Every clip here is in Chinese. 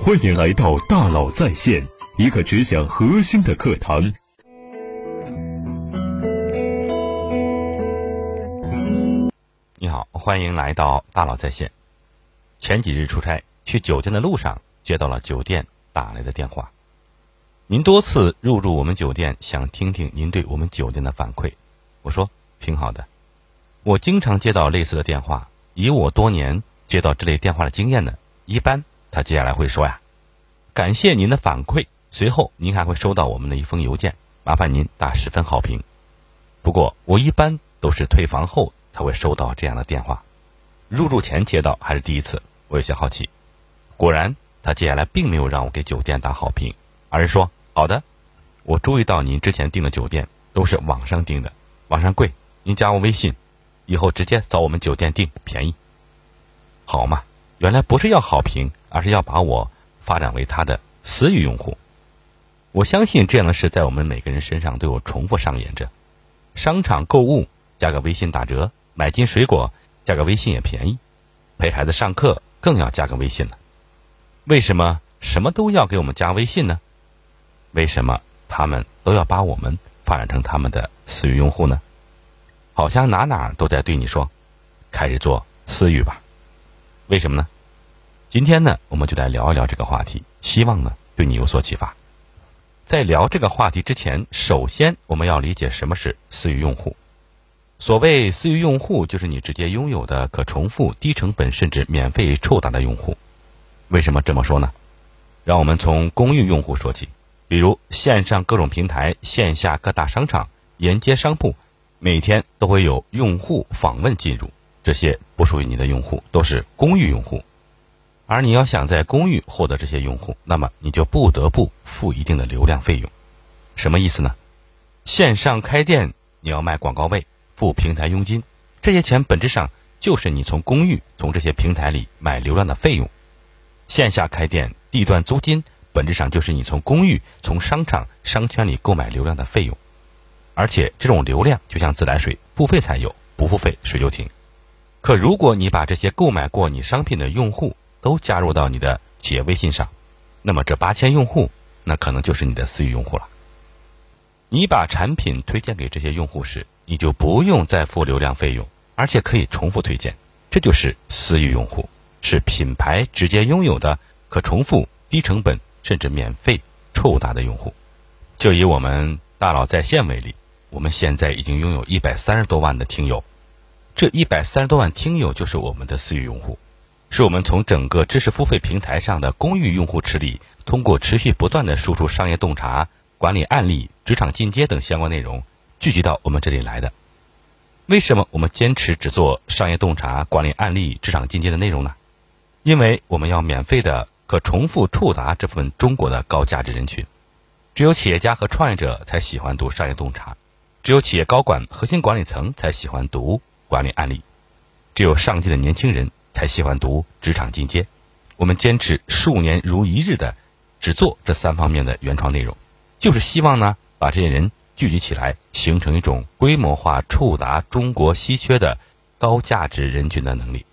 欢迎来到大佬在线，一个只讲核心的课堂。你好，欢迎来到大佬在线。前几日出差去酒店的路上，接到了酒店打来的电话。您多次入住我们酒店，想听听您对我们酒店的反馈。我说挺好的。我经常接到类似的电话，以我多年接到这类电话的经验呢，一般。他接下来会说呀：“感谢您的反馈，随后您还会收到我们的一封邮件，麻烦您打十分好评。”不过我一般都是退房后才会收到这样的电话，入住前接到还是第一次，我有些好奇。果然，他接下来并没有让我给酒店打好评，而是说：“好的，我注意到您之前订的酒店都是网上订的，网上贵，您加我微信，以后直接找我们酒店订，便宜。”好嘛，原来不是要好评。而是要把我发展为他的私域用户。我相信这样的事在我们每个人身上都有重复上演着。商场购物加个微信打折，买斤水果加个微信也便宜，陪孩子上课更要加个微信了。为什么什么都要给我们加微信呢？为什么他们都要把我们发展成他们的私域用户呢？好像哪哪都在对你说，开始做私域吧。为什么呢？今天呢，我们就来聊一聊这个话题，希望呢对你有所启发。在聊这个话题之前，首先我们要理解什么是私域用户。所谓私域用户，就是你直接拥有的可重复、低成本甚至免费触达的用户。为什么这么说呢？让我们从公域用户说起，比如线上各种平台、线下各大商场、沿街商铺，每天都会有用户访问进入，这些不属于你的用户，都是公域用户。而你要想在公寓获得这些用户，那么你就不得不付一定的流量费用。什么意思呢？线上开店你要卖广告位，付平台佣金，这些钱本质上就是你从公寓、从这些平台里买流量的费用。线下开店地段租金本质上就是你从公寓、从商场、商圈里购买流量的费用。而且这种流量就像自来水，付费才有，不付费水就停。可如果你把这些购买过你商品的用户，都加入到你的企业微信上，那么这八千用户，那可能就是你的私域用户了。你把产品推荐给这些用户时，你就不用再付流量费用，而且可以重复推荐，这就是私域用户，是品牌直接拥有的可重复、低成本甚至免费触达的用户。就以我们大佬在线为例，我们现在已经拥有一百三十多万的听友，这一百三十多万听友就是我们的私域用户。是我们从整个知识付费平台上的公域用户池里，通过持续不断的输出商业洞察、管理案例、职场进阶等相关内容，聚集到我们这里来的。为什么我们坚持只做商业洞察、管理案例、职场进阶的内容呢？因为我们要免费的可重复触达这部分中国的高价值人群。只有企业家和创业者才喜欢读商业洞察，只有企业高管、核心管理层才喜欢读管理案例，只有上进的年轻人。才喜欢读职场进阶，我们坚持数年如一日的只做这三方面的原创内容，就是希望呢把这些人聚集起来，形成一种规模化触达中国稀缺的高价值人群的能力。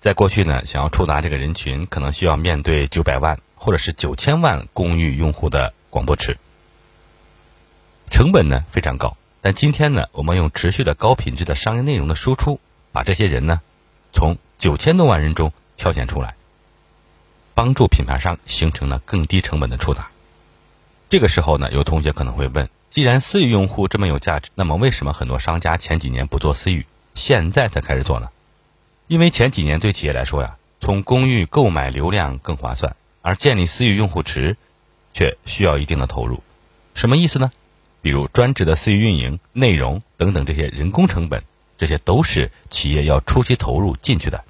在过去呢，想要触达这个人群，可能需要面对九百万或者是九千万公域用户的广播池，成本呢非常高。但今天呢，我们用持续的高品质的商业内容的输出，把这些人呢从九千多万人中挑选出来，帮助品牌商形成了更低成本的触达。这个时候呢，有同学可能会问：既然私域用户这么有价值，那么为什么很多商家前几年不做私域，现在才开始做呢？因为前几年对企业来说呀，从公域购买流量更划算，而建立私域用户池却需要一定的投入。什么意思呢？比如专职的私域运营、内容等等这些人工成本，这些都是企业要初期投入进去的。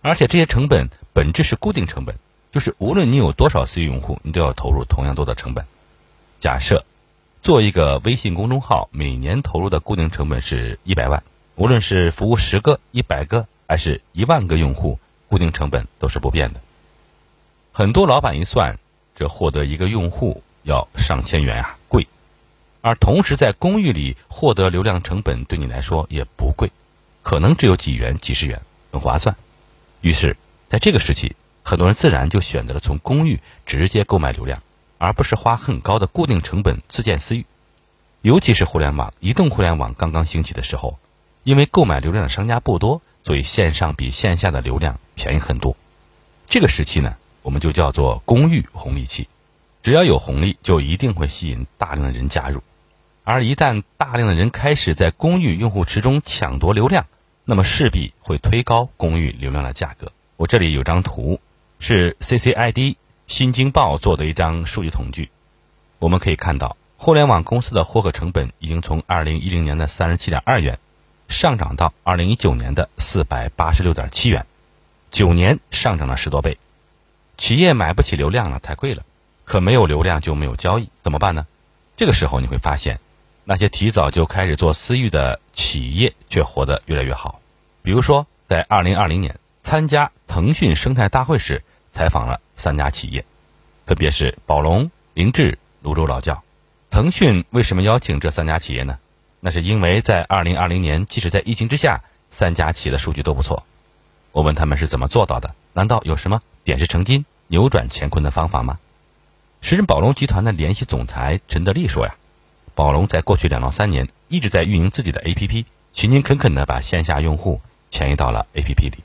而且这些成本本质是固定成本，就是无论你有多少私域用户，你都要投入同样多的成本。假设做一个微信公众号，每年投入的固定成本是一百万，无论是服务十个、一百个，还是一万个用户，固定成本都是不变的。很多老板一算，这获得一个用户要上千元啊，贵。而同时在公寓里获得流量成本对你来说也不贵，可能只有几元、几十元，很划算。于是，在这个时期，很多人自然就选择了从公寓直接购买流量，而不是花很高的固定成本自建私域。尤其是互联网、移动互联网刚刚兴起的时候，因为购买流量的商家不多，所以线上比线下的流量便宜很多。这个时期呢，我们就叫做公寓红利期。只要有红利，就一定会吸引大量的人加入。而一旦大量的人开始在公寓用户池中抢夺流量，那么势必会推高公寓流量的价格。我这里有张图，是 CCID 新京报做的一张数据统计。我们可以看到，互联网公司的获客成本已经从2010年的37.2元，上涨到2019年的486.7元，九年上涨了十多倍。企业买不起流量了，太贵了。可没有流量就没有交易，怎么办呢？这个时候你会发现，那些提早就开始做私域的企业却活得越来越好。比如说，在二零二零年参加腾讯生态大会时，采访了三家企业，分别是宝龙、凌志、泸州老窖。腾讯为什么邀请这三家企业呢？那是因为在二零二零年，即使在疫情之下，三家企业的数据都不错。我问他们是怎么做到的？难道有什么点石成金、扭转乾坤的方法吗？时任宝龙集团的联席总裁陈德利说：“呀，宝龙在过去两到三年一直在运营自己的 APP，勤勤恳恳地把线下用户迁移到了 APP 里，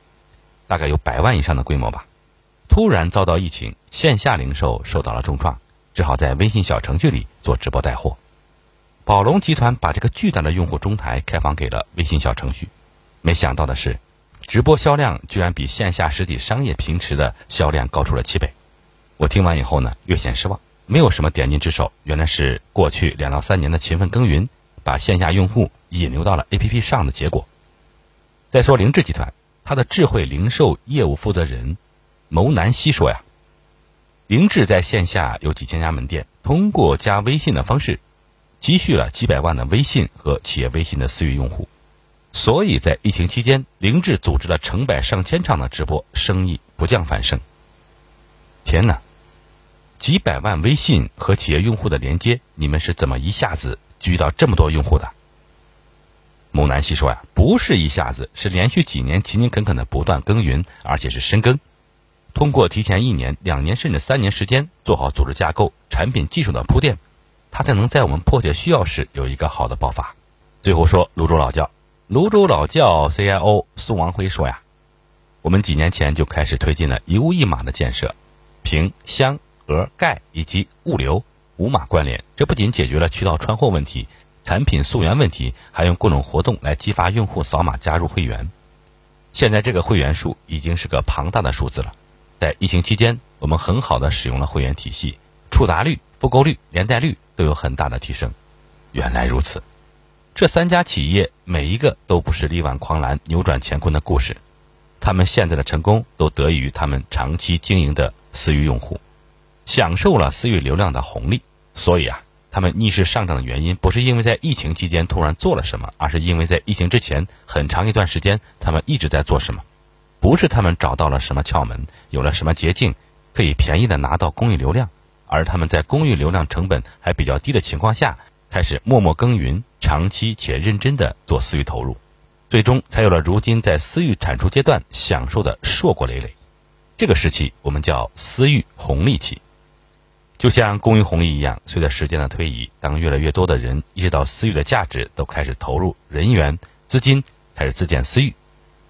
大概有百万以上的规模吧。突然遭到疫情，线下零售受到了重创，只好在微信小程序里做直播带货。宝龙集团把这个巨大的用户中台开放给了微信小程序，没想到的是，直播销量居然比线下实体商业平时的销量高出了七倍。”我听完以后呢，略显失望。没有什么点睛之手，原来是过去两到三年的勤奋耕耘，把线下用户引流到了 APP 上的结果。再说凌志集团，它的智慧零售业务负责人牟南希说呀，凌志在线下有几千家门店，通过加微信的方式，积蓄了几百万的微信和企业微信的私域用户，所以在疫情期间，凌志组织了成百上千场的直播，生意不降反升。天哪！几百万微信和企业用户的连接，你们是怎么一下子聚到这么多用户的？木南希说呀，不是一下子，是连续几年勤勤恳恳的不断耕耘，而且是深耕。通过提前一年、两年甚至三年时间做好组织架构、产品技术的铺垫，他才能在我们迫切需要时有一个好的爆发。最后说泸州老窖，泸州老窖 CIO 苏王辉说呀，我们几年前就开始推进了一物一码的建设，平箱。盒盖以及物流无码关联，这不仅解决了渠道穿货问题、产品溯源问题，还用各种活动来激发用户扫码加入会员。现在这个会员数已经是个庞大的数字了。在疫情期间，我们很好的使用了会员体系，触达率、复购率、连带率都有很大的提升。原来如此，这三家企业每一个都不是力挽狂澜、扭转乾坤的故事，他们现在的成功都得益于他们长期经营的私域用户。享受了私域流量的红利，所以啊，他们逆势上涨的原因不是因为在疫情期间突然做了什么，而是因为在疫情之前很长一段时间他们一直在做什么。不是他们找到了什么窍门，有了什么捷径可以便宜的拿到公域流量，而他们在公域流量成本还比较低的情况下，开始默默耕耘，长期且认真的做私域投入，最终才有了如今在私域产出阶段享受的硕果累累。这个时期我们叫私域红利期。就像公寓红利一样，随着时间的推移，当越来越多的人意识到私域的价值，都开始投入人员、资金，开始自建私域。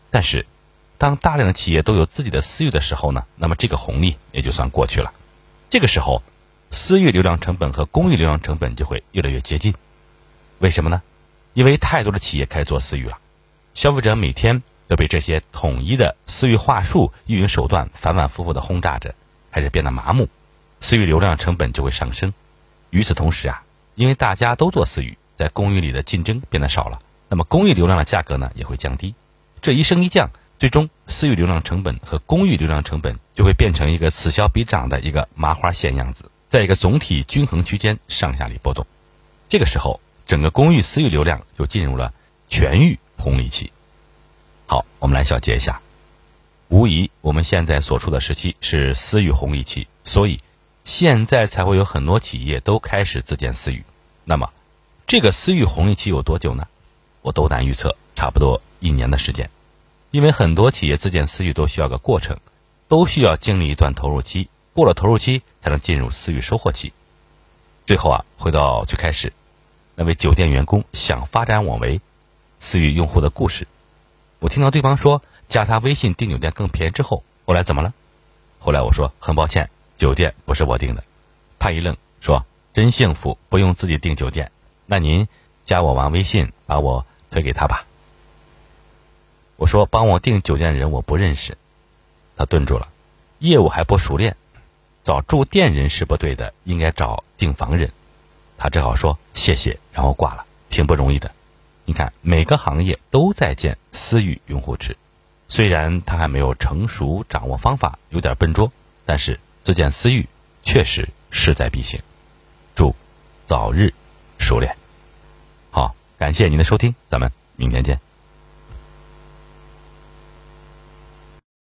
但是，当大量的企业都有自己的私域的时候呢？那么这个红利也就算过去了。这个时候，私域流量成本和公域流量成本就会越来越接近。为什么呢？因为太多的企业开始做私域了，消费者每天都被这些统一的私域话术、运营手段反反复复的轰炸着，开始变得麻木。私域流量成本就会上升，与此同时啊，因为大家都做私域，在公域里的竞争变得少了，那么公域流量的价格呢也会降低。这一升一降，最终私域流量成本和公域流量成本就会变成一个此消彼长的一个麻花线样子，在一个总体均衡区间上下里波动。这个时候，整个公域私域流量就进入了全域红利期。好，我们来小结一下，无疑我们现在所处的时期是私域红利期，所以。现在才会有很多企业都开始自建私域，那么这个私域红利期有多久呢？我斗胆预测，差不多一年的时间。因为很多企业自建私域都需要个过程，都需要经历一段投入期，过了投入期才能进入私域收获期。最后啊，回到最开始，那位酒店员工想发展我为私域用户的故事。我听到对方说加他微信订酒店更便宜之后，后来怎么了？后来我说很抱歉，酒店不是我订的。他一愣，说真幸福，不用自己订酒店。那您加我玩微信，把我推给他吧。我说帮我订酒店的人我不认识。他顿住了，业务还不熟练，找住店人是不对的，应该找订房人。他只好说谢谢，然后挂了，挺不容易的。你看，每个行业都在建私域用户池，虽然他还没有成熟掌握方法，有点笨拙，但是自建私欲确实势在必行。祝早日熟练。好，感谢您的收听，咱们明天见。